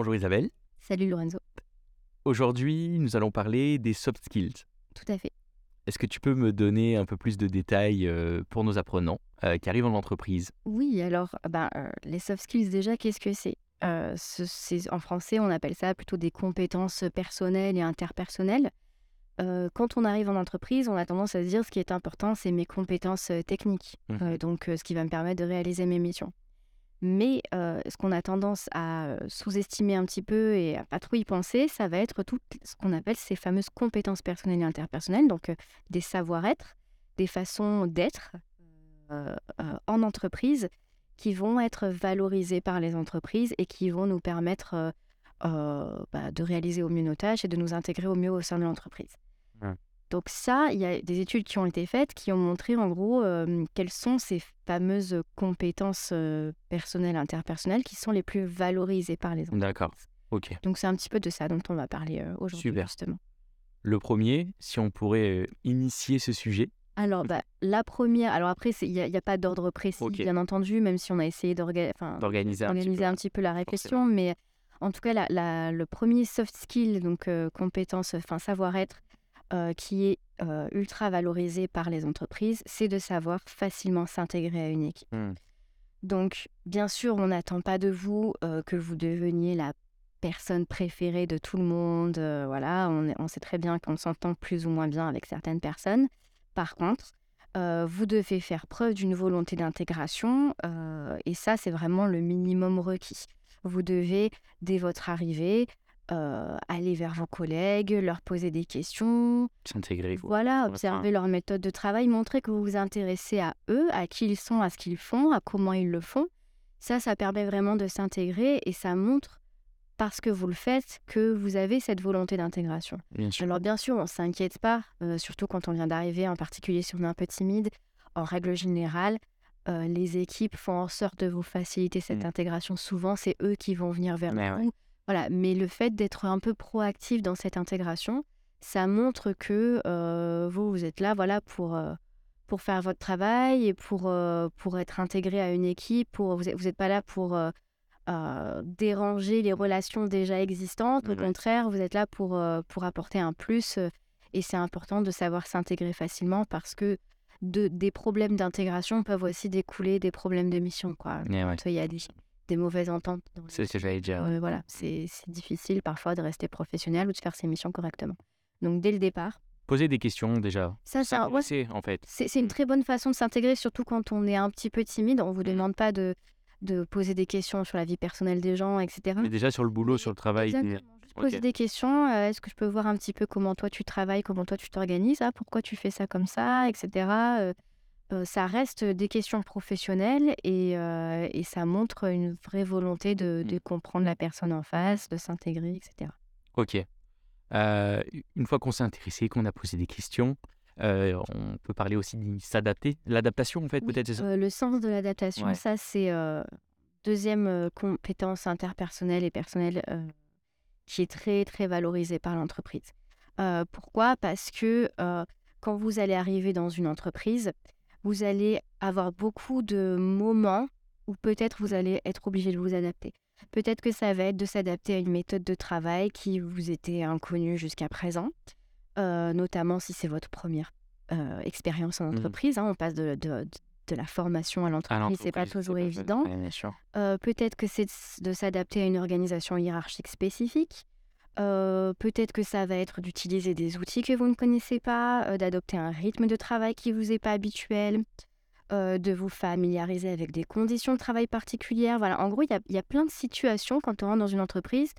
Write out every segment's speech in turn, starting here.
Bonjour Isabelle. Salut Lorenzo. Aujourd'hui, nous allons parler des soft skills. Tout à fait. Est-ce que tu peux me donner un peu plus de détails euh, pour nos apprenants euh, qui arrivent en entreprise? Oui, alors ben, euh, les soft skills déjà, qu'est-ce que c'est? Euh, ce- c'est- En français, on appelle ça plutôt des compétences personnelles et interpersonnelles. Euh, quand on arrive en entreprise, on a tendance à se dire ce qui est important, c'est mes compétences techniques. Euh, donc ce qui va me permettre de réaliser mes missions. Mais ce qu'on a tendance à sous-estimer un petit peu et à pas trop y penser, ça va être tout ce qu'on appelle ces fameuses compétences personnelles et interpersonnelles, donc des savoir-être, des façons d'être en entreprise qui vont être valorisées par les entreprises et qui vont nous permettre bah, de réaliser au mieux nos tâches et de nous intégrer au mieux au sein de l'entreprise. Donc ça, il y a des études qui ont été faites qui ont montré en gros euh, quelles sont ces fameuses compétences euh, personnelles, interpersonnelles qui sont les plus valorisées par les entreprises. D'accord. Ok. Donc c'est un petit peu de ça dont on va parler euh, aujourd'hui justement. Le premier, si on pourrait euh, initier ce sujet. Alors, bah, la première, alors après, il n'y a, pas d'ordre précis, bien entendu, même si on a essayé d'organiser un petit peu. un petit peu la réflexion, mais en tout cas, la- la- le premier soft skill, donc compétence, enfin savoir-être, euh, qui est euh, ultra valorisé par les entreprises, c'est de savoir facilement s'intégrer à une équipe. Hmm. Donc, bien sûr, on n'attend pas de vous euh, que vous deveniez la personne préférée de tout le monde. voilà, on, sait très bien qu'on s'entend plus ou moins bien avec certaines personnes. Par contre, vous devez faire preuve d'une volonté d'intégration et ça, c'est vraiment le minimum requis. Vous devez, dès votre arrivée, euh, aller vers vos collègues, leur poser des questions, S'intégrer. voilà, observer leur méthode de travail, montrer que vous vous intéressez à eux, à qui ils sont, à ce qu'ils font, à comment ils le font. Ça, ça permet vraiment de s'intégrer et ça montre, parce que vous le faites, que vous avez cette volonté d'intégration. Bien sûr. Alors bien sûr, on ne s'inquiète pas, euh, surtout quand on vient d'arriver, en particulier si on est un peu timide. En règle générale, euh, les équipes font en sorte de vous faciliter cette Mm. intégration. Souvent, c'est eux qui vont venir vers Ouais, vous. Voilà. Mais le fait d'être un peu proactif dans cette intégration, ça montre que euh, vous, vous êtes là voilà, pour, euh, pour faire votre travail et pour, euh, pour être intégré à une équipe. Pour, vous n'êtes pas là pour déranger les relations déjà existantes. Au Ouais. contraire, vous êtes là pour, pour apporter un plus. et c'est important de savoir s'intégrer facilement parce que de, des problèmes d'intégration peuvent aussi découler des problèmes de mission. Quoi. Ouais. Quand Il y a des, des mauvaises ententes. C'est ce que j'allais dire. euh, voilà, c'est difficile parfois de rester professionnel ou de faire ses missions correctement. Donc dès le départ, Poser des questions déjà. ça, Ça ouais, en fait. c'est une très bonne façon de s'intégrer, surtout quand on est un petit peu timide. On vous demande pas de, de poser des questions sur la vie personnelle des gens, etc. Mais déjà sur le boulot, sur le travail. Poser des questions. euh, Est-ce que je peux voir un petit peu comment toi tu travailles, comment toi tu t'organises, ah, pourquoi tu fais ça comme ça, etc. Euh, euh, ça reste des questions professionnelles et, euh, et ça montre une vraie volonté de, de comprendre la personne en face, de s'intégrer, etc. Ok. Euh, une fois qu'on s'est intéressé, qu'on a posé des questions, on peut parler aussi de s'adapter. L'adaptation, en fait, Oui, peut-être, ça? le sens de l'adaptation, Ouais. ça c'est deuxième compétence interpersonnelle et personnelle qui est très très valorisée par l'entreprise. Pourquoi? Parce que quand vous allez arriver dans une entreprise, vous allez avoir beaucoup de moments où peut-être vous allez être obligé de vous adapter. Peut-être que ça va être de s'adapter à une méthode de travail qui vous était inconnue jusqu'à présent, euh, notamment si c'est votre première euh, expérience en Mhm. entreprise. hein. on passe de, de- de la formation à l'entreprise, c'est pas toujours évident. Euh, peut-être que c'est de s'adapter à une organisation hiérarchique spécifique. Euh, peut-être que ça va être d'utiliser des outils que vous ne connaissez pas, euh, d'adopter un rythme de travail qui vous est pas habituel, euh, de vous familiariser avec des conditions de travail particulières. Voilà, en gros, il y a, plein de situations quand on rentre dans une entreprise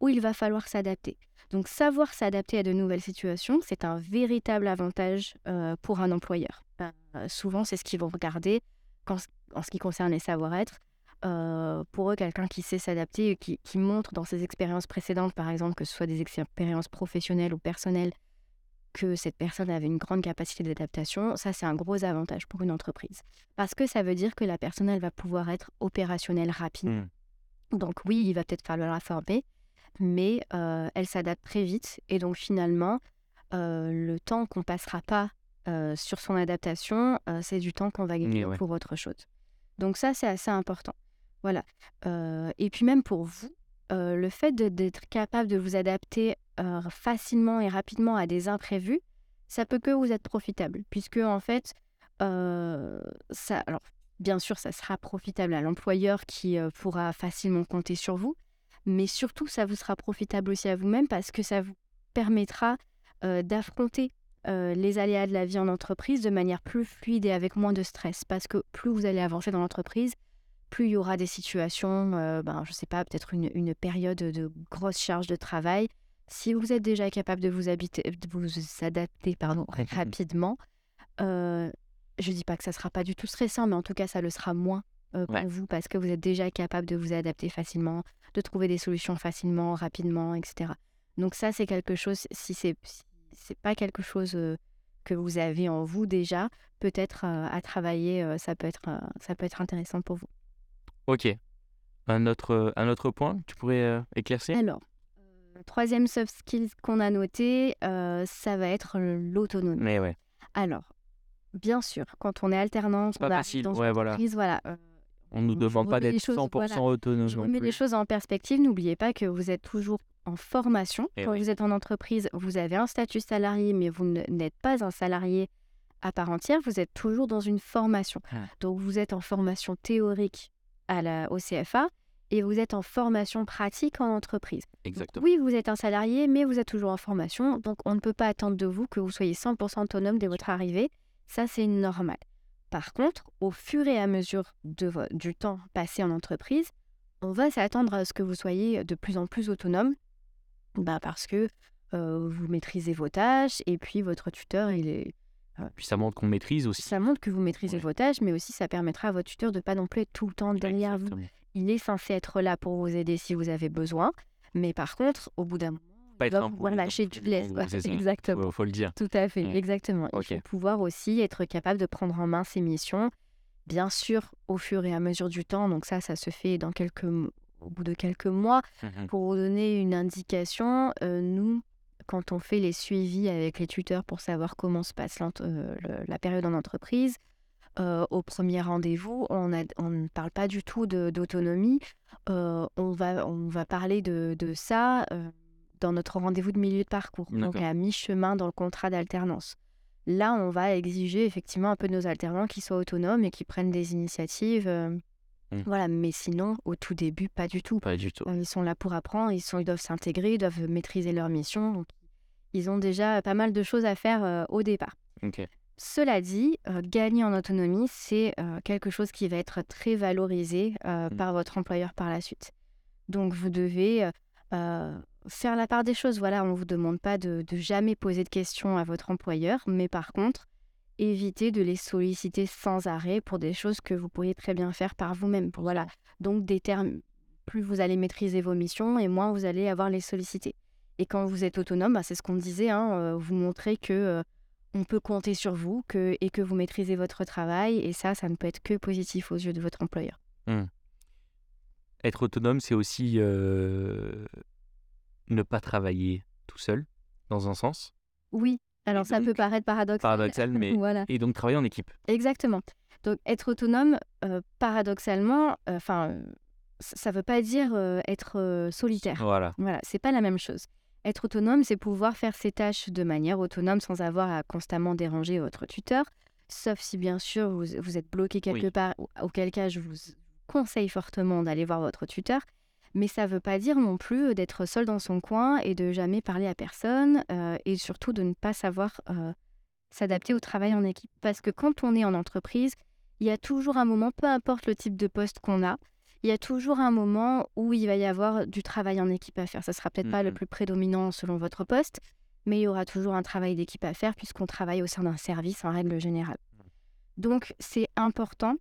où il va falloir s'adapter. Donc, savoir s'adapter à de nouvelles situations, c'est un véritable avantage pour un employeur. Souvent, c'est ce qu'ils vont regarder quand- en ce qui concerne les savoir-être. Euh, pour eux, quelqu'un qui sait s'adapter, et qui, qui montre dans ses expériences précédentes, par exemple, que ce soit des expériences professionnelles ou personnelles, que cette personne avait une grande capacité d'adaptation, ça c'est un gros avantage pour une entreprise. Parce que ça veut dire que la personne, elle va pouvoir être opérationnelle rapidement. Mm. Donc oui, il va peut-être falloir la former, mais euh, elle s'adapte très vite. Et donc finalement, euh, le temps qu'on passera pas euh, sur son adaptation, c'est du temps qu'on va gagner Et ouais. pour autre chose. Donc ça, c'est assez important. Voilà. Et puis même pour vous, le fait d'être capable de vous adapter facilement et rapidement à des imprévus, ça peut que vous être profitable, puisque en fait, ça, alors bien sûr, ça sera profitable à l'employeur qui pourra facilement compter sur vous, mais surtout, ça vous sera profitable aussi à vous-même parce que ça vous permettra d'affronter les aléas de la vie en entreprise de manière plus fluide et avec moins de stress. Parce que plus vous allez avancer dans l'entreprise, plus il y aura des situations, euh, ben, je ne sais pas, peut-être une, une période de grosse charge de travail. Si vous êtes déjà capable de vous, habiter, de vous adapter pardon, rapidement, euh, je ne dis pas que ça ne sera pas du tout stressant, mais en tout cas, ça le sera moins euh, pour Ouais. vous parce que vous êtes déjà capable de vous adapter facilement, de trouver des solutions facilement, rapidement, etc. Donc ça, c'est quelque chose, si c'est si c'est pas quelque chose que vous avez en vous déjà, peut-être à travailler, ça, peut être, ça peut être intéressant pour vous. Ok. Un autre, euh, un autre point, tu pourrais euh, éclaircir? Alors, euh, troisième soft skill qu'on a noté, euh, ça va être l'autonomie. Mais ouais, Alors, bien sûr, quand on est alternant, c'est pas on arrive facile. dans une Ouais, voilà. euh, On nous je demande pas d'être choses, 100% voilà, autonome je remets les choses en perspective. N'oubliez pas que vous êtes toujours en formation. Et Quand vous êtes en entreprise, vous avez un statut salarié, mais vous ne- n'êtes pas un salarié à part entière. Vous êtes toujours dans une formation. Ah. Donc, vous êtes en formation théorique à la, au CFA et vous êtes en formation pratique en entreprise. Donc, Exactement. oui, vous êtes un salarié, mais vous êtes toujours en formation. Donc, on ne peut pas attendre de vous que vous soyez 100% autonome dès votre arrivée. Ça, c'est normal. Par contre, au fur et à mesure de du temps passé en entreprise, on va s'attendre à ce que vous soyez de plus en plus autonome bah, parce que euh, vous maîtrisez vos tâches et puis votre tuteur, il est... Puis ça montre qu'on maîtrise aussi. ça montre que vous maîtrisez Ouais. vos tâches, mais aussi ça permettra à votre tuteur de pas non plus être tout le temps derrière vous. Il est censé être là pour vous aider si vous avez besoin, mais par contre, au bout d'un moment, Pas il être va pouvoir lâcher du lest. ouais, c'est ça. exactement. Faut, faut le dire. Tout à fait, exactement. Il faut pouvoir aussi être capable de prendre en main ses missions, bien sûr, au fur et à mesure du temps. Donc ça, ça se fait dans quelques, au bout de quelques mois. Mhm. Pour vous donner une indication, euh, nous, quand on fait les suivis avec les tuteurs pour savoir comment se passe euh, le- la période en entreprise, euh, au premier rendez-vous, on, ne parle pas du tout d'autonomie. Euh, on, va, on va parler de, de ça euh, dans notre rendez-vous de milieu de parcours, donc à mi-chemin dans le contrat d'alternance. Là, on va exiger effectivement un peu de nos alternants qui soient autonomes et qui prennent des initiatives. Euh, Mm. Voilà, mais sinon, au tout début, pas du tout. Pas du tout. Ils sont là pour apprendre, ils, sont, ils doivent s'intégrer, ils doivent maîtriser leur mission. Donc, ils ont déjà pas mal de choses à faire euh, au départ. Cela dit, euh, gagner en autonomie, c'est euh, quelque chose qui va être très valorisé euh, Mm. par votre employeur par la suite. Donc, vous devez faire la part des choses. Voilà, on ne vous demande pas de, de jamais poser de questions à votre employeur, mais par contre, évitez de les solliciter sans arrêt pour des choses que vous pourriez très bien faire par vous-même. Voilà, donc des termes, plus vous allez maîtriser vos missions et moins vous allez avoir les solliciter. Et quand vous êtes autonome, bah, c'est ce qu'on disait, hein, euh, vous montrez que euh, on peut compter sur vous que, et que vous maîtrisez votre travail. Et ça, ça ne peut être que positif aux yeux de votre employeur. Être autonome, c'est aussi euh, ne pas travailler tout seul, dans un sens? Oui, alors ça donc, peut paraître paradoxal. Paradoxal, mais. voilà, Et donc travailler en équipe. exactement. Donc être autonome, euh, paradoxalement, enfin, ça ne veut pas dire euh, être euh, solitaire. Voilà. Voilà, c'est pas la même chose. Être autonome, c'est pouvoir faire ses tâches de manière autonome sans avoir à constamment déranger votre tuteur, sauf si bien sûr vous, vous êtes bloqué quelque Oui. part, au- auquel cas je vous conseille fortement d'aller voir votre tuteur. Mais ça ne veut pas dire non plus d'être seul dans son coin et de jamais parler à personne euh, et surtout de ne pas savoir euh, s'adapter au travail en équipe. Parce que quand on est en entreprise, il y a toujours un moment, peu importe le type de poste qu'on a, il y a toujours un moment où il va y avoir du travail en équipe à faire. Ça sera peut-être pas le plus prédominant selon votre poste, mais il y aura toujours un travail d'équipe à faire puisqu'on travaille au sein d'un service en règle générale. Donc c'est important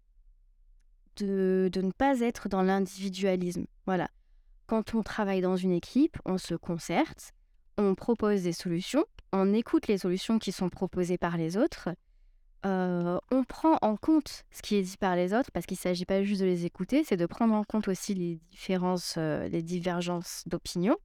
de, de ne pas être dans l'individualisme. Voilà. Quand on travaille dans une équipe, on se concerte, on propose des solutions, on écoute les solutions qui sont proposées par les autres, euh, on prend en compte ce qui est dit par les autres, parce qu'il ne s'agit pas juste de les écouter, c'est de prendre en compte aussi les différences, euh, les divergences d'opinion,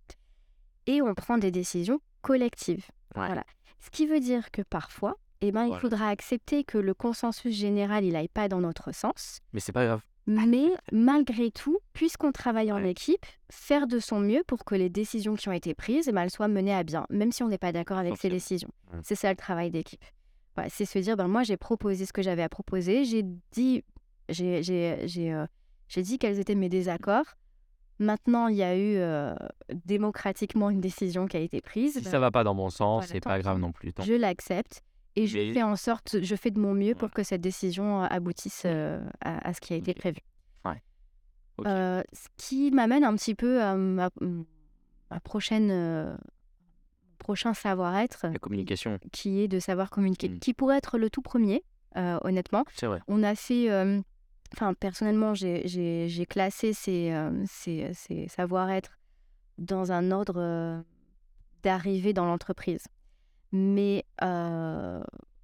et on prend des décisions collectives. Ouais. Voilà. Ce qui veut dire que parfois, eh ben, il Voilà. faudra accepter que le consensus général, il n'aille pas dans notre sens, Mais c'est pas grave. Mais malgré tout, puisqu'on travaille en équipe, faire de son mieux pour que les décisions qui ont été prises, eh ben, elles soient menées à bien, même si on n'est pas d'accord avec ces décisions. C'est ça le travail d'équipe. C'est se dire, ben, moi j'ai proposé ce que j'avais à proposer, j'ai dit, j'ai, j'ai, j'ai, euh, j'ai dit quels étaient mes désaccords. Maintenant, il y a eu euh, démocratiquement une décision qui a été prise. Si ben, ça va pas dans mon sens, voilà, c'est pas grave non plus. tant je l'accepte et je Mais- fais en sorte, je fais de mon mieux pour Ouais. que cette décision euh, aboutisse euh, à, à ce qui a été prévu. Ok. Euh, ce qui m'amène un petit peu à ma, ma prochaine, euh, prochain savoir-être, La communication, qui est de savoir communiquer, Mm. qui pourrait être le tout premier, honnêtement. c'est vrai. On a fait, enfin personnellement, j'ai- classé ces, ces, ces savoir-être dans un ordre d'arrivée dans l'entreprise. Mais euh,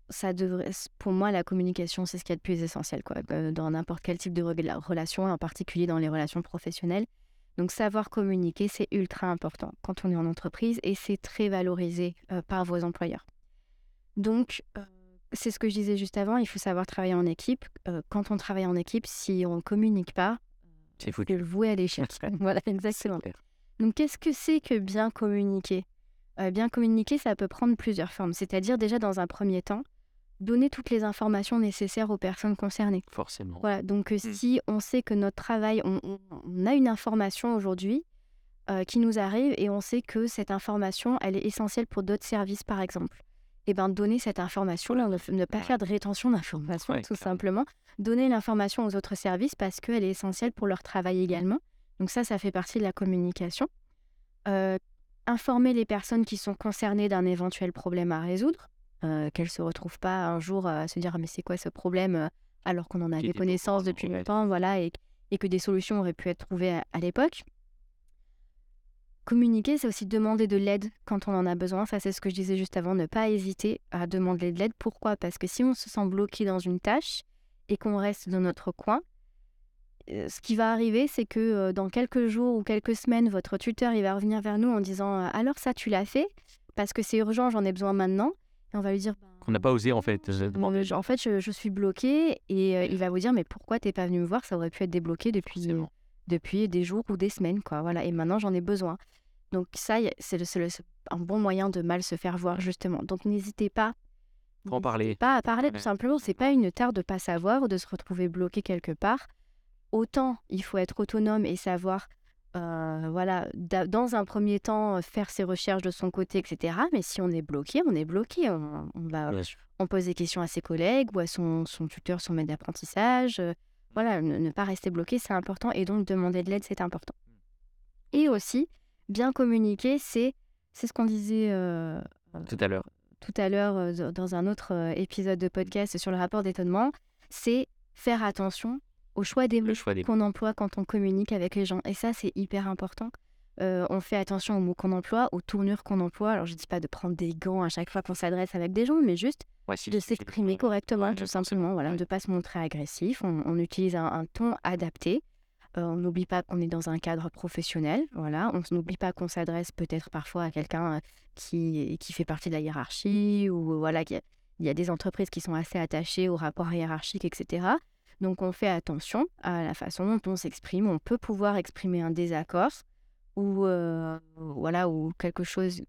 ça devrait, pour moi, la communication, c'est ce qu'il y a de plus essentiel, quoi, dans n'importe quel type de rela- relation, en particulier dans les relations professionnelles. Donc savoir communiquer, c'est ultra important quand on est en entreprise et c'est très valorisé euh, par vos employeurs. Donc, euh, c'est ce que je disais juste avant, il faut savoir travailler en équipe. Euh, quand on travaille en équipe, si on ne communique pas, C'est le voué à l'échec. voilà, exactement. Donc, qu'est-ce que c'est que bien communiquer? Euh, Bien communiquer, ça peut prendre plusieurs formes. C'est-à-dire, déjà, dans un premier temps, donner toutes les informations nécessaires aux personnes concernées. Forcément. Voilà, donc euh, Mm. si on sait que notre travail, on, on- on a une information aujourd'hui euh, qui nous arrive et on sait que cette information, elle est essentielle pour d'autres services, par exemple. Et bien, donner cette information-là, ne, ne pas faire de rétention d'informations, Ouais, tout clairement. simplement. Donner l'information aux autres services parce qu'elle est essentielle pour leur travail également. Donc ça, ça fait partie de la communication. Euh, informer les personnes qui sont concernées d'un éventuel problème à résoudre, euh, qu'elles ne se retrouvent pas un jour à se dire Ah, mais c'est quoi ce problème euh, alors qu'on en Qui avait était connaissance pourtant, depuis longtemps, voilà, et, et que des solutions auraient pu être trouvées à, à l'époque? Communiquer, c'est aussi demander de l'aide quand on en a besoin. Ça, c'est ce que je disais juste avant, ne pas hésiter à demander de l'aide. Pourquoi? Parce que si on se sent bloqué dans une tâche et qu'on reste dans notre coin, euh, ce qui va arriver, c'est que euh, dans quelques jours ou quelques semaines, votre tuteur il va revenir vers nous en disant euh, Alors, ça, tu l'as fait? Parce que c'est urgent, j'en ai besoin maintenant. Et on va lui dire Ben, Qu'on n'a pas osé en fait. euh, en fait, je, je suis bloqué et euh, il va vous dire mais pourquoi t'es pas venu me voir? Ça aurait pu être débloqué depuis, depuis des jours ou des semaines, quoi. Voilà. Et maintenant j'en ai besoin. Donc ça, c'est un bon moyen de mal se faire voir justement. Donc n'hésitez pas. En parler. Pas à parler tout simplement. C'est pas une tare de pas savoir ou de se retrouver bloqué quelque part. Autant il faut être autonome et savoir. euh, voilà, da- dans un premier temps, euh, faire ses recherches de son côté, etc. Mais si on est bloqué, on est bloqué. On, on va on pose des questions à ses collègues ou à son, son tuteur, son maître d'apprentissage. euh, voilà, ne, ne pas rester bloqué, c'est important. Et donc, demander de l'aide, c'est important. Et aussi, bien communiquer, c'est c'est ce qu'on disait euh, Tout à l'heure. tout à l'heure euh, dans- un autre épisode de podcast sur le rapport d'étonnement, c'est faire attention au choix des mots qu'on emploie quand on communique avec les gens. Et ça, c'est hyper important. Euh, on fait attention aux mots qu'on emploie, aux tournures qu'on emploie. Alors, je ne dis pas de prendre des gants à chaque fois qu'on s'adresse avec des gens, mais juste Ouais, si, de s'exprimer correctement, tout simplement. Voilà, ouais. de ne pas se montrer agressif. On, on utilise un, un ton adapté. Euh, on n'oublie pas qu'on est dans un cadre professionnel. Voilà, on n'oublie pas qu'on s'adresse peut-être parfois à quelqu'un qui, qui fait partie de la hiérarchie ou voilà, qu'il y a- il y a des entreprises qui sont assez attachées au rapport hiérarchique, etc. Donc on fait attention à la façon dont on s'exprime. On peut pouvoir exprimer un désaccord ou euh, voilà ou quelque chose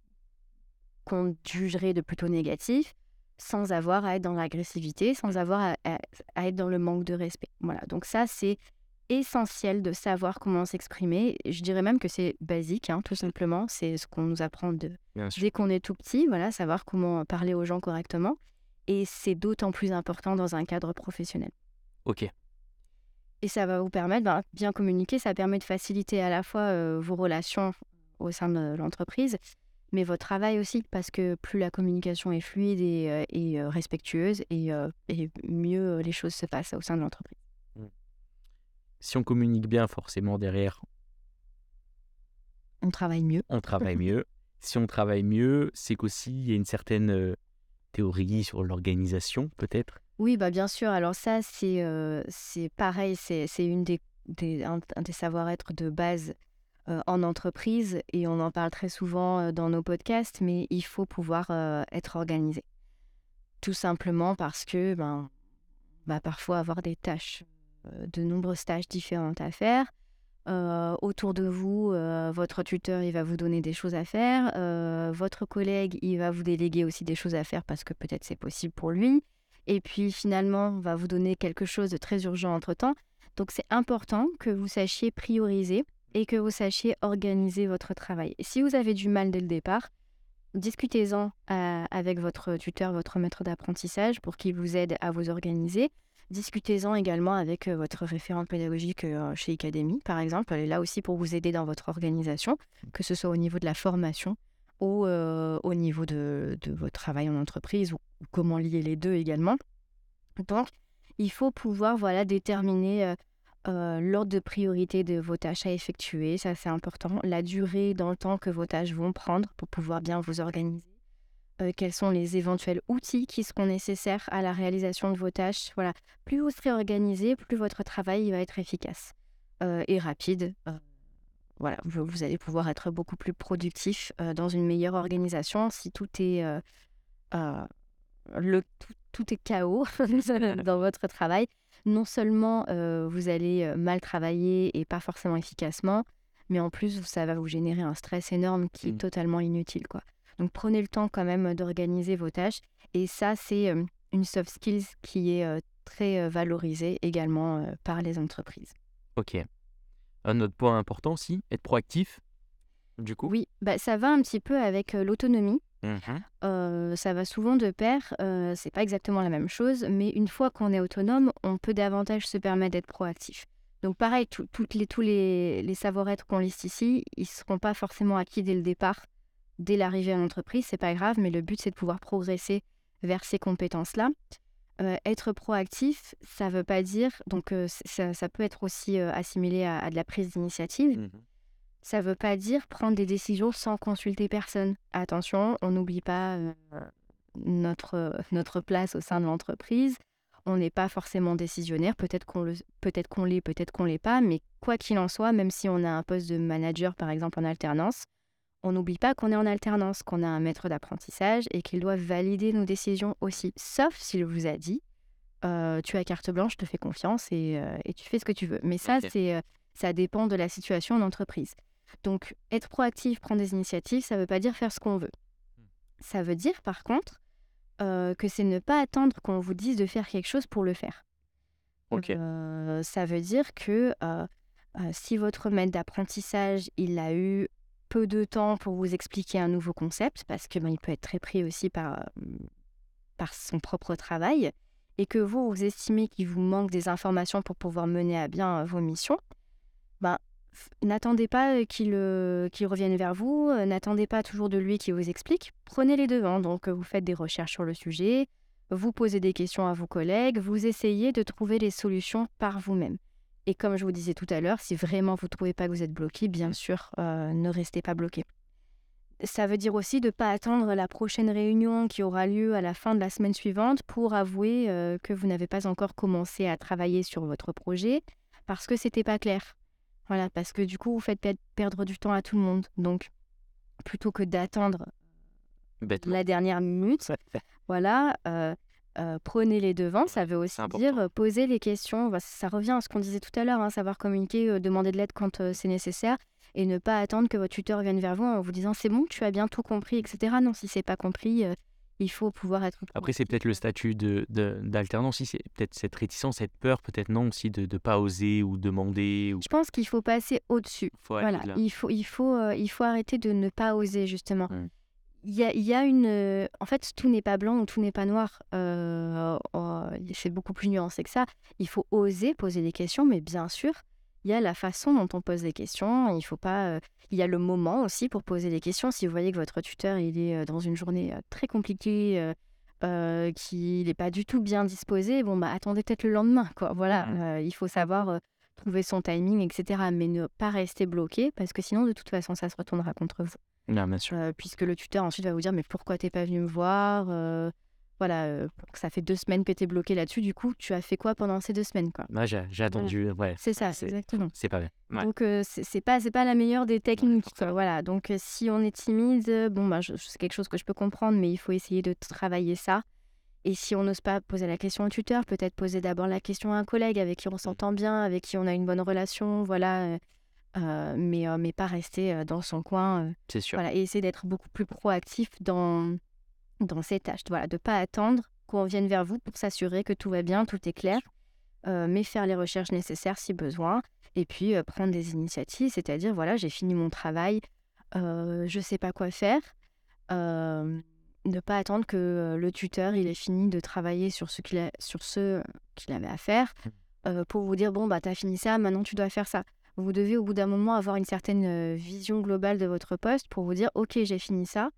qu'on jugerait de plutôt négatif sans avoir à être dans l'agressivité, sans avoir à, à- à être dans le manque de respect. Voilà, donc ça c'est essentiel de savoir comment s'exprimer. Je dirais même que c'est basique, hein, tout simplement. C'est ce qu'on nous apprend de, dès qu'on est tout petit, voilà, savoir comment parler aux gens correctement. Et c'est d'autant plus important dans un cadre professionnel. Ok. Et ça va vous permettre, ben, bien communiquer, ça permet de faciliter à la fois euh, vos relations au sein de l'entreprise, mais votre travail aussi, parce que plus la communication est fluide et, euh, et, euh, respectueuse, et, et mieux les choses se passent au sein de l'entreprise. Si on communique bien, forcément derrière, On travaille mieux. on travaille mieux. Si on travaille mieux, c'est qu'aussi il y a une certaine théorie sur l'organisation, peut-être. Oui, bah bien sûr. Alors ça, c'est pareil, c'est une des, des, un, des savoir-être de base en entreprise et on en parle très souvent dans nos podcasts, mais il faut pouvoir être organisé. Tout simplement parce que ben, bah, parfois avoir des tâches de nombreuses tâches différentes à faire. Autour de vous, votre tuteur, il va vous donner des choses à faire. Votre collègue, il va vous déléguer aussi des choses à faire parce que peut-être c'est possible pour lui. Et puis finalement, on va vous donner quelque chose de très urgent entre-temps. Donc c'est important que vous sachiez prioriser et que vous sachiez organiser votre travail. Si vous avez du mal dès le départ, discutez-en avec votre tuteur, votre maître d'apprentissage pour qu'il vous aide à vous organiser. Discutez-en également avec votre référente pédagogique chez Academy, par exemple. Elle est là aussi pour vous aider dans votre organisation, que ce soit au niveau de la formation ou au niveau de, votre travail en entreprise ou, comment lier les deux également. Donc, il faut pouvoir voilà, déterminer l'ordre de priorité de vos tâches à effectuer, ça c'est important, la durée dans le temps que vos tâches vont prendre pour pouvoir bien vous organiser. Euh, quels sont les éventuels outils qui seront nécessaires à la réalisation de vos tâches. Voilà, plus vous serez organisé, plus votre travail va être efficace euh, et rapide. Euh, voilà, vous, allez pouvoir être beaucoup plus productif dans une meilleure organisation si tout est le tout, est chaos dans votre travail. Non seulement vous allez mal travailler et pas forcément efficacement, mais en plus ça va vous générer un stress énorme qui est mmh. totalement inutile quoi. Donc prenez le temps quand même d'organiser vos tâches. Et ça, c'est une soft skills qui est très valorisée également par les entreprises. Ok. Un autre point important aussi, être proactif. Du coup? Oui, bah, ça va un petit peu avec l'autonomie. Mmh ça va souvent de pair, c'est pas exactement la même chose, mais une fois qu'on est autonome, on peut davantage se permettre d'être proactif. Donc pareil, toutes les, tous les, les savoir-être qu'on liste ici, ils ne seront pas forcément acquis dès le départ dès l'arrivée à l'entreprise, c'est pas grave, mais le but c'est de pouvoir progresser vers ces compétences-là. Euh, être proactif, ça veut pas dire, donc euh, ça, peut être aussi euh, assimilé à, de la prise d'initiative. Mmh ça veut pas dire prendre des décisions sans consulter personne. Attention, on n'oublie pas notre, notre place au sein de l'entreprise. On n'est pas forcément décisionnaire, peut-être qu'on le, peut-être qu'on l'est, peut-être qu'on l'est pas, mais quoi qu'il en soit, même si on a un poste de manager par exemple en alternance, on n'oublie pas qu'on est en alternance, qu'on a un maître d'apprentissage et qu'il doit valider nos décisions aussi. Sauf s'il vous a dit euh, tu as carte blanche, je te fais confiance et, euh, tu fais ce que tu veux. Mais ça, c'est, euh, ça dépend de la situation en entreprise. Donc, être proactif, prendre des initiatives, ça ne veut pas dire faire ce qu'on veut. Hmm. Ça veut dire, par contre, que c'est ne pas attendre qu'on vous dise de faire quelque chose pour le faire. ça veut dire que si votre maître d'apprentissage, il a eu peu de temps pour vous expliquer un nouveau concept, parce que ben, il peut être très pris aussi par, par son propre travail, et que vous, vous estimez qu'il vous manque des informations pour pouvoir mener à bien vos missions, ben, n'attendez pas qu'il qu'il revienne vers vous, n'attendez pas toujours de lui qui vous explique, prenez les devants. Donc vous faites des recherches sur le sujet, vous posez des questions à vos collègues, vous essayez de trouver les solutions par vous-même. Et comme je vous disais tout à l'heure, si vraiment vous ne trouvez pas que vous êtes bloqué, bien sûr, euh, ne restez pas bloqué. Ça veut dire aussi de ne pas attendre la prochaine réunion qui aura lieu à la fin de la semaine suivante pour avouer euh, que vous n'avez pas encore commencé à travailler sur votre projet parce que c'était pas clair. Voilà, parce que du coup, vous faites perdre du temps à tout le monde. Donc, plutôt que d'attendre la dernière minute, voilà, euh, euh, prenez les devants, ça veut aussi dire euh, poser les questions. Ça revient à ce qu'on disait tout à l'heure, hein, savoir communiquer, euh, demander de l'aide quand c'est nécessaire et ne pas attendre que votre tuteur vienne vers vous en vous disant c'est bon, tu as bien tout compris, etc. Non, si c'est pas compris, il faut pouvoir être. Après, c'est peut-être le statut d'alternance, de, c'est peut-être cette réticence, cette peur, peut-être non aussi de ne pas oser ou demander. Ou... Je pense qu'il faut passer au-dessus. Voilà, il faut, il, faut, il faut arrêter de ne pas oser, justement. Il y a, une. Euh, en fait, tout n'est pas blanc ou tout n'est pas noir. Euh, oh, c'est beaucoup plus nuancé que ça. Il faut oser poser des questions, mais bien sûr, il y a la façon dont on pose des questions. Il faut pas. Euh, il y a le moment aussi pour poser des questions. Si vous voyez que votre tuteur il est dans une journée très compliquée, qu'il n'est pas du tout bien disposé, bon bah attendez peut-être le lendemain, quoi. Voilà, mmh. il faut savoir trouver son timing, etc. Mais ne pas rester bloqué, parce que sinon, de toute façon, ça se retournera contre vous. bien sûr. Euh, puisque le tuteur ensuite va vous dire, mais pourquoi t'es pas venu me voir euh, Voilà, euh, ça fait deux semaines que t'es bloqué là-dessus. Du coup, tu as fait quoi pendant ces deux semaines quoi? Bah, J'ai attendu, ouais. C'est ça, exactement. C'est pas bien. Donc, c'est pas, pas la meilleure des techniques. Voilà, donc si on est timide, bon, bah, c'est quelque chose que je peux comprendre, mais il faut essayer de travailler ça Et si on n'ose pas poser la question au tuteur, peut-être poser d'abord la question à un collègue avec qui on s'entend bien, avec qui on a une bonne relation, voilà. euh, euh, mais, euh, mais pas rester euh, dans son coin. euh, C'est sûr. voilà, et essayer d'être beaucoup plus proactif dans, dans ces tâches. Voilà, de ne pas attendre qu'on vienne vers vous pour s'assurer que tout va bien, tout est clair, euh, mais faire les recherches nécessaires si besoin, et puis euh, prendre des initiatives, c'est-à-dire, voilà, j'ai fini mon travail, euh, je ne sais pas quoi faire. ne pas attendre que le tuteur il ait fini de travailler sur ce qu'il a, sur ce qu'il avait à faire Mmh. pour vous dire bon bah t'as fini ça maintenant tu dois faire ça vous devez au bout d'un moment avoir une certaine vision globale de votre poste pour vous dire ok j'ai fini ça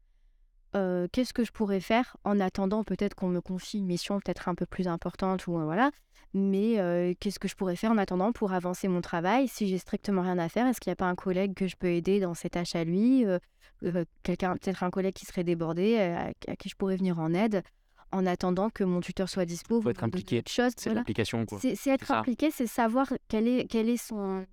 Euh, qu'est-ce que je pourrais faire en attendant peut-être qu'on me confie une mission peut-être un peu plus importante ou voilà mais euh, qu'est-ce que je pourrais faire en attendant pour avancer mon travail? Si j'ai strictement rien à faire est-ce qu'il n'y a pas un collègue que je peux aider dans ses tâches à lui Euh, quelqu'un peut-être un collègue qui serait débordé à, à qui je pourrais venir en aide en attendant que mon tuteur soit dispo Faut vous être impliqué. C'est voilà. l'application, quoi. C'est être impliqué, c'est savoir quelle est, quelle est son,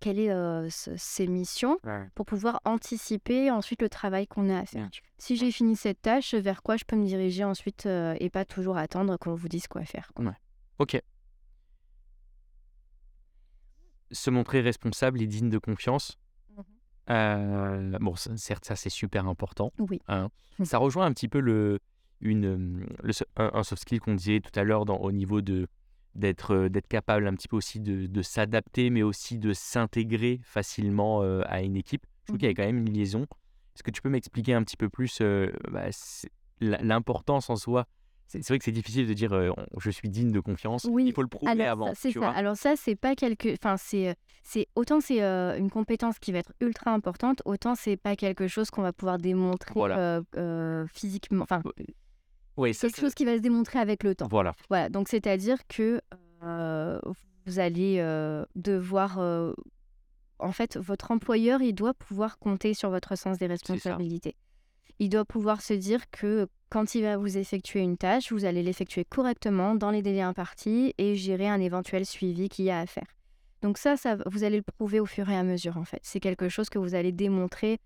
quelle est euh, ce- ses missions Ouais. pour pouvoir anticiper ensuite le travail qu'on a à faire. Si j'ai fini cette tâche, vers quoi je peux me diriger ensuite euh, et pas toujours attendre qu'on vous dise quoi faire. quoi? Ok. Se montrer responsable et digne de confiance. Euh, bon, ça- certes, ça c'est super important. Oui. hein. Mm. Ça rejoint un petit peu le, une, le un, un soft skill qu'on disait tout à l'heure au niveau de d'être euh, d'être capable un petit peu aussi de, de s'adapter, mais aussi de s'intégrer facilement euh, à une équipe. Je trouve qu'il y a quand même une liaison. Est-ce que tu peux m'expliquer un petit peu plus euh, bah, l'importance en soi? C'est vrai que c'est difficile de dire euh, je suis digne de confiance. Oui, Il faut le prouver Alors, avant. c'est ça. vois? Alors ça, c'est pas quelque, enfin c'est, c'est autant c'est euh, une compétence qui va être ultra importante, autant c'est pas quelque chose qu'on va pouvoir démontrer Voilà. euh, physiquement. Enfin, Oui, ça, quelque c'est- chose qui va se démontrer avec le temps. Voilà. Voilà, donc c'est-à-dire que euh, vous allez euh, devoir... euh, en fait, votre employeur, il doit pouvoir compter sur votre sens des responsabilités. Il doit pouvoir se dire que quand il va vous effectuer une tâche, vous allez l'effectuer correctement dans les délais impartis et gérer un éventuel suivi qu'il y a à faire. Donc ça, ça, vous allez le prouver au fur et à mesure, en fait. C'est quelque chose que vous allez démontrer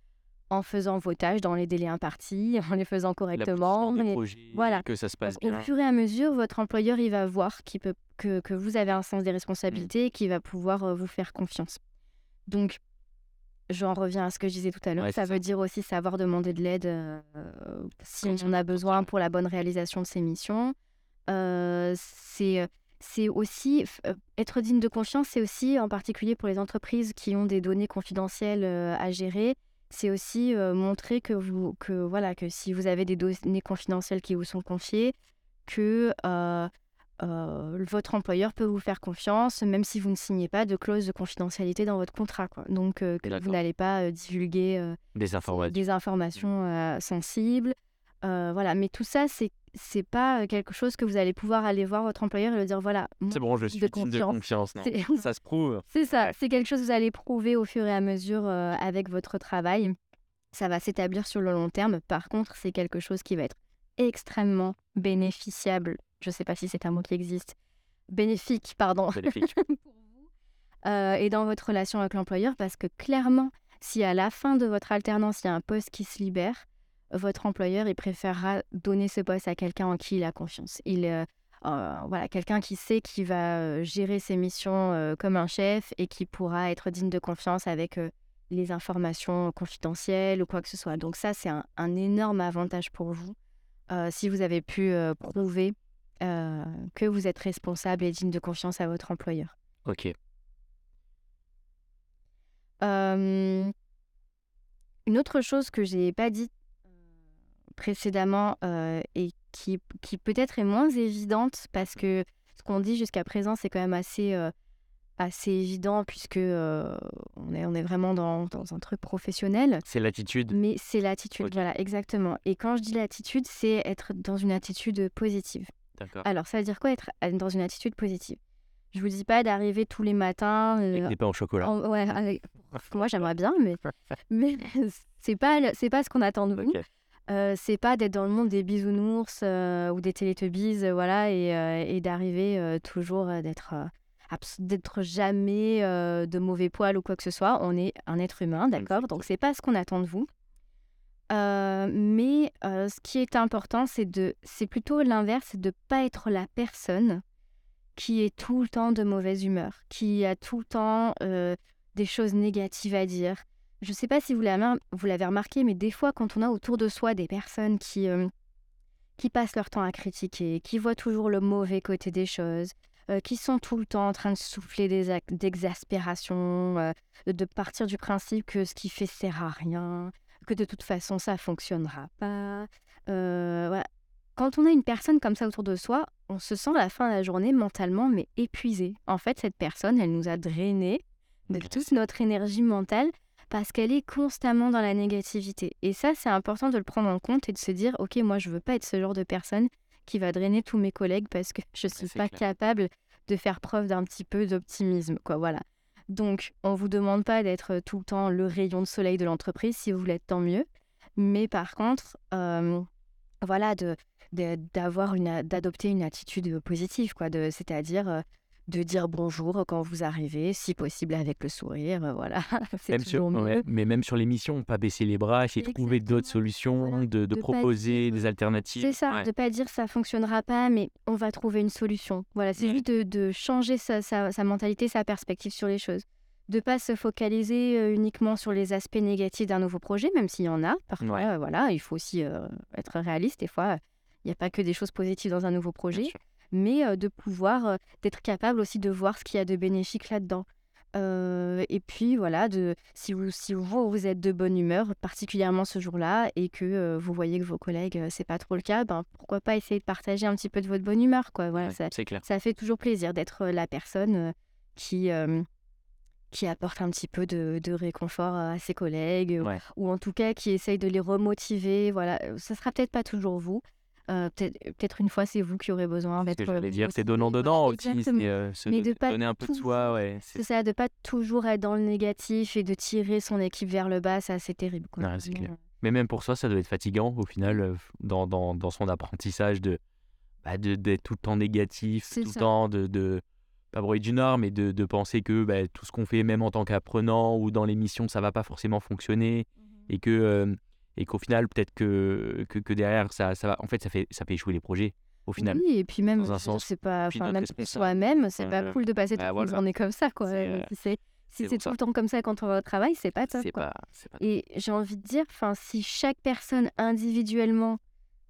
en faisant vos tâches dans les délais impartis, en les faisant correctement. Projets, voilà. Que ça se passe au bien. fur et à mesure, votre employeur, il va voir peut, que, que vous avez un sens des responsabilités et qu'il va pouvoir euh, vous faire confiance. Donc, j'en reviens à ce que je disais tout à l'heure. Ouais, ça veut dire aussi savoir demander de l'aide euh, si Quand on a besoin pour la bonne réalisation de ses missions. Euh, c'est c'est aussi être digne de confiance, c'est aussi en particulier pour les entreprises qui ont des données confidentielles à gérer. C'est aussi euh, montrer que vous que voilà que si vous avez des données confidentielles qui vous sont confiées, que euh, euh, votre employeur peut vous faire confiance, même si vous ne signez pas de clause de confidentialité dans votre contrat. Quoi. Donc, que vous n'allez pas divulguer Des informations. des informations sensibles. Voilà, mais tout ça, c'est c'est pas quelque chose que vous allez pouvoir aller voir votre employeur et lui dire voilà, C'est bon, je suis de digne de confiance. confiance. Non. Ça se prouve. c'est ça, c'est quelque chose que vous allez prouver au fur et à mesure euh, avec votre travail. Ça va s'établir sur le long terme. Par contre, c'est quelque chose qui va être extrêmement bénéficiable. Je ne sais pas si c'est un mot qui existe. Bénéfique, pardon. Bénéfique. Euh, et dans votre relation avec l'employeur, parce que clairement, si à la fin de votre alternance, il y a un poste qui se libère, votre employeur, il préférera donner ce poste à quelqu'un en qui il a confiance. Il, euh, euh, voilà, quelqu'un qui sait qu'il va euh, gérer ses missions euh, comme un chef et qui pourra être digne de confiance avec les informations confidentielles ou quoi que ce soit. Donc ça, c'est un, un énorme avantage pour vous si vous avez pu prouver que vous êtes responsable et digne de confiance à votre employeur. ok. Une autre chose que j'ai pas dit euh, précédemment euh, et qui, qui peut-être est moins évidente parce que ce qu'on dit jusqu'à présent c'est quand même assez, euh, assez évident puisque euh, on, est, on est vraiment dans, dans un truc professionnel. C'est l'attitude. Mais c'est l'attitude, voilà, exactement. Et quand je dis l'attitude, c'est être dans une attitude positive. D'accord. Alors, ça veut dire quoi être dans une attitude positive? Je vous dis pas d'arriver tous les matins Avec euh, des pains au chocolat. en- ouais, avec- moi j'aimerais bien, mais, mais c'est pas, le- pas ce qu'on attend de vous. Euh, c'est pas d'être dans le monde des bisounours euh, ou des télétubbies, euh, voilà, et, euh, et d'arriver euh, toujours euh, d'être d'être jamais de mauvais poil ou quoi que ce soit. On est un être humain, d'accord? Donc c'est pas ce qu'on attend de vous. Mais ce qui est important, c'est de, c'est plutôt l'inverse, c'est de pas être la personne qui est tout le temps de mauvaise humeur, qui a tout le temps des choses négatives à dire. Je ne sais pas si vous l'avez, remarqué, mais des fois, quand on a autour de soi des personnes qui, qui passent leur temps à critiquer, qui voient toujours le mauvais côté des choses, qui sont tout le temps en train de souffler des d'exaspération, de partir du principe que ce qui fait sert à rien, que de toute façon ça fonctionnera pas. Euh, Quand on a une personne comme ça autour de soi, on se sent à la fin de la journée mentalement mais épuisé. En fait, cette personne, elle nous a drainé de toute notre énergie mentale parce qu'elle est constamment dans la négativité. Et ça, c'est important de le prendre en compte et de se dire, ok, moi, je veux pas être ce genre de personne qui va drainer tous mes collègues parce que je suis pas capable de faire preuve d'un petit peu d'optimisme, quoi. Voilà. Donc, on ne vous demande pas d'être tout le temps le rayon de soleil de l'entreprise. Si vous l'êtes, tant mieux. Mais par contre, voilà, de, d'avoir une, d'adopter une attitude positive, quoi. C'est-à-dire de dire bonjour quand vous arrivez, si possible avec le sourire, voilà. même sur, mais même sur l'émission, pas baisser les bras, essayer de trouver d'autres solutions, de, de, proposer des alternatives. C'est ça, de pas dire ça fonctionnera pas, mais on va trouver une solution. Voilà, c'est juste de, de changer sa, sa, sa, mentalité, sa perspective sur les choses. De pas se focaliser uniquement sur les aspects négatifs d'un nouveau projet, même s'il y en a. Parfois, voilà, il faut aussi être réaliste. Des fois, il n'y a pas que des choses positives dans un nouveau projet mais de pouvoir, d'être capable aussi de voir ce qu'il y a de bénéfique là-dedans. et puis voilà, de, si, vous, si vous, vous êtes de bonne humeur, particulièrement ce jour-là, et que vous voyez que vos collègues, c'est pas trop le cas, ben, pourquoi pas essayer de partager un petit peu de votre bonne humeur. Quoi. Voilà, ça, clair. ça fait toujours plaisir d'être la personne qui, qui apporte un petit peu de, de réconfort à ses collègues, ou, ou, en tout cas qui essaye de les remotiver. Voilà, ça sera peut-être pas toujours vous, euh, peut-être une fois, c'est vous qui aurez besoin d'être. Je dire, c'est donnant-donnant aussi. Euh, Mais de pas donner un peu de soi. Ouais, c'est ça, de pas toujours être dans le négatif et de tirer son équipe vers le bas, c'est assez terrible. Quoi. Mais même pour soi, ça doit être fatigant au final, euh, dans, dans, dans son apprentissage de bah, d'être tout le temps négatif, tout le temps de, de pas bruit du Nord, mais de, de penser que bah, tout ce qu'on fait, même en tant qu'apprenant ou dans l'émission, ça va pas forcément fonctionner mmh et que et qu'au final peut-être que, que, que, derrière ça, ça va en fait ça fait ça fait échouer les projets au final. Oui et puis même c'est pas même pour soi-même c'est pas cool de passer bah, toute une journée comme ça quoi. Si c'est tout le temps comme ça quand on va au travail c'est pas top quoi. Pas, pas et j'ai envie de dire enfin si chaque personne individuellement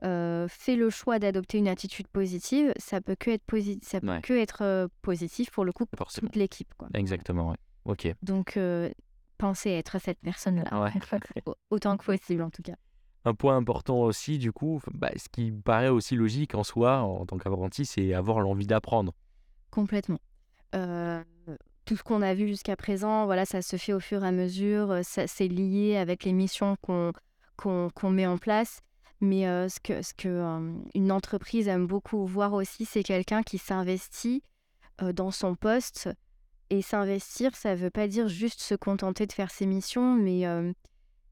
euh, fait le choix d'adopter une attitude positive ça peut que être positif ça peut que être euh, positif pour le coup pour toute l'équipe quoi. Exactement ouais. ok. Donc euh, penser être cette personne-là, autant que possible en tout cas. Un point important aussi, du coup, bah, ce qui paraît aussi logique en soi, en tant qu'apprenti, c'est avoir l'envie d'apprendre. Complètement. Euh, tout ce qu'on a vu jusqu'à présent, voilà, ça se fait au fur et à mesure, euh, c'est lié avec les missions qu'on qu'on met en place. Mais euh, ce que, ce que une entreprise aime beaucoup voir aussi, c'est quelqu'un qui s'investit dans son poste et s'investir, ça ne veut pas dire juste se contenter de faire ses missions, mais,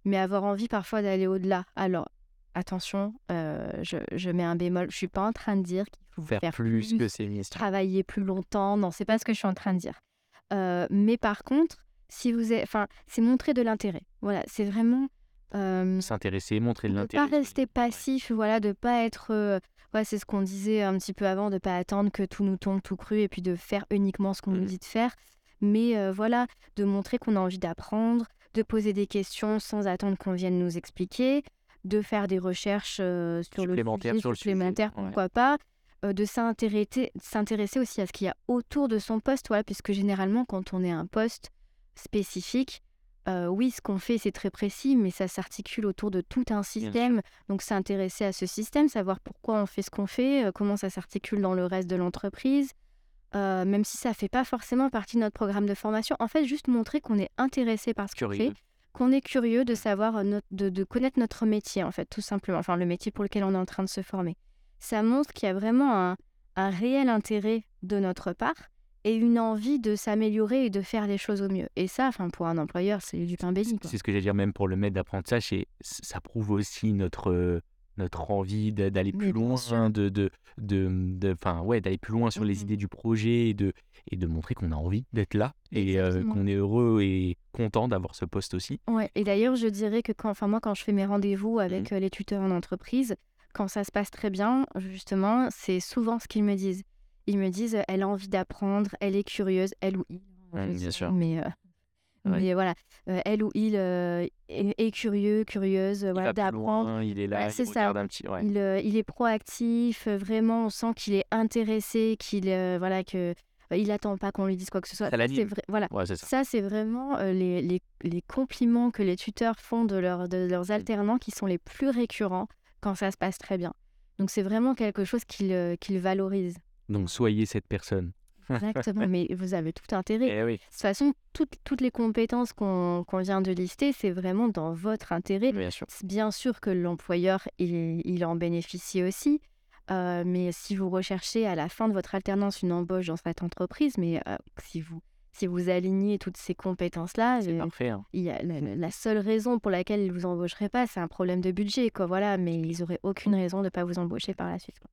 mais avoir envie parfois d'aller au-delà. Alors, attention, je, je, mets un bémol. Je ne suis pas en train de dire qu'il faut faire, plus, que ses missions. Travailler plus longtemps. Non, c'est pas ce que je suis en train de dire. mais par contre, si vous enfin, c'est montrer de l'intérêt. Voilà, c'est vraiment s'intéresser, montrer de l'intérêt. De pas rester passif, voilà, de pas être ouais, c'est ce qu'on disait un petit peu avant, de pas attendre que tout nous tombe tout cru et puis de faire uniquement ce qu'on nous mmh. dit de faire mais voilà, de montrer qu'on a envie d'apprendre, de poser des questions sans attendre qu'on vienne nous expliquer, de faire des recherches sur le sujet, sur supplémentaires, pourquoi pas, de s'intéresser aussi à ce qu'il y a autour de son poste, voilà, puisque généralement quand on est un poste spécifique, oui, ce qu'on fait, c'est très précis, mais ça s'articule autour de tout un système. Donc, s'intéresser à ce système, savoir pourquoi on fait ce qu'on fait, comment ça s'articule dans le reste de l'entreprise, euh, même si ça fait pas forcément partie de notre programme de formation. En fait, juste montrer qu'on est intéressé par ce qu'on fait, qu'on est curieux de savoir, euh, de, connaître notre métier, en fait, tout simplement. Enfin, le métier pour lequel on est en train de se former. Ça montre qu'il y a vraiment un, réel intérêt de notre part et une envie de s'améliorer et de faire les choses au mieux. Et ça, enfin, pour un employeur, c'est du pain béni. C'est ce que j'allais dire même pour le maître d'apprentissage, et ça prouve aussi notre notre envie d'aller plus loin, de, de, de, enfin, ouais, d'aller plus loin sur les idées du projet et de, et de montrer qu'on a envie d'être là et euh, qu'on est heureux et content d'avoir ce poste aussi. Ouais, et d'ailleurs, je dirais que quand, enfin moi, quand je fais mes rendez-vous Mmh. avec euh, les tuteurs en entreprise, quand ça se passe très bien, justement, c'est souvent ce qu'ils me disent. Ils me disent, euh, elle a envie d'apprendre, elle est curieuse, elle ou il. Ouais, je bien sûr. Mais, euh, Ouais. mais voilà, euh, elle ou il euh, est, est curieux, curieuse, Il voilà, d'apprendre. il est là, Ouais, il ça. un petit. Il, il est proactif, vraiment, on sent qu'il est intéressé, qu'il voilà que il attend pas qu'on lui dise quoi que ce soit. Ça vrai, voilà. Ouais, ça. Ça, c'est vraiment euh, les, les, les compliments que les tuteurs font de, leur, de leurs alternants qui sont les plus récurrents quand ça se passe très bien. Donc, c'est vraiment quelque chose qu'ils euh, qu'ils valorisent. Donc, soyez cette personne. Exactement, mais vous avez tout intérêt. Eh oui, De toute façon, toutes, toutes les compétences qu'on vient de lister, c'est vraiment dans votre intérêt. bien sûr. Bien sûr que l'employeur, il, il en bénéficie aussi. euh, mais si vous recherchez à la fin de votre alternance une embauche dans cette entreprise, mais euh, si, vous, si vous alignez toutes ces compétences-là, euh, parfait. hein. il y a, la, la- la seule raison pour laquelle ils ne vous embaucheraient pas, c'est un problème de budget, quoi, voilà. Mais ils n'auraient aucune raison de ne pas vous embaucher par la suite. quoi.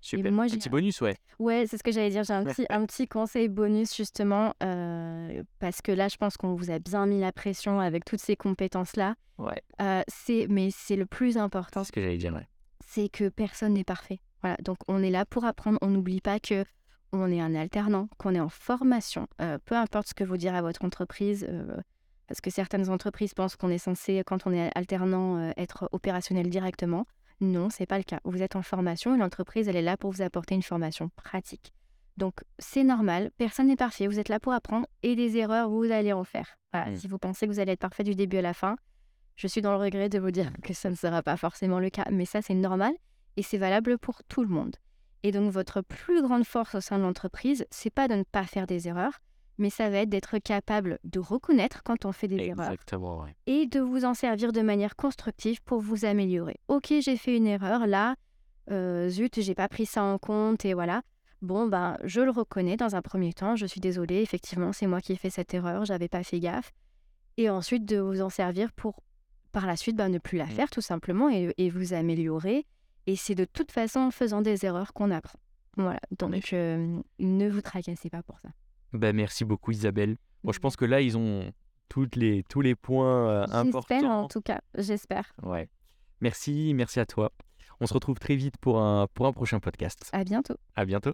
Super. moi, Un petit bonus, ouais. Ouais, c'est ce que j'allais dire. J'ai un petit, un petit conseil bonus, justement, euh, parce que là, je pense qu'on vous a bien mis la pression avec toutes ces compétences-là. Ouais. Euh, c'est, mais c'est le plus important, C'est ce que j'allais dire. ouais. c'est que personne n'est parfait. Voilà, donc on est là pour apprendre. On n'oublie pas que on est un alternant, qu'on est en formation, euh, peu importe ce que vous dira votre entreprise, parce que certaines entreprises pensent qu'on est censé, quand on est alternant, être opérationnel directement. Non, c'est pas le cas. Vous êtes en formation et l'entreprise, elle est là pour vous apporter une formation pratique. Donc c'est normal, personne n'est parfait. Vous êtes là pour apprendre et des erreurs, vous allez en faire. Voilà, Mm. Si vous pensez que vous allez être parfait du début à la fin, je suis dans le regret de vous dire que ça ne sera pas forcément le cas, mais ça c'est normal et c'est valable pour tout le monde. Et donc votre plus grande force au sein de l'entreprise, c'est pas de ne pas faire des erreurs, mais ça va être d'être capable de reconnaître quand on fait des erreurs Exactement, ouais. et de vous en servir de manière constructive pour vous améliorer. Ok, j'ai fait une erreur là, euh, zut, j'ai pas pris ça en compte et voilà. Bon, ben, je le reconnais dans un premier temps, je suis désolée, effectivement, c'est moi qui ai fait cette erreur, j'avais pas fait gaffe. Et ensuite, de vous en servir pour, par la suite, ben, ne plus la Mm. faire tout simplement et, et vous améliorer. Et c'est de toute façon en faisant des erreurs qu'on apprend. Voilà, donc euh, ne vous tracassez pas pour ça. Bah, merci beaucoup, Isabelle. Bon, je pense que là, ils ont toutes les, tous les points euh, J'espère en importants. tout cas, j'espère. Ouais. Merci, merci à toi. On se retrouve très vite pour un, pour un prochain podcast. À bientôt. À bientôt.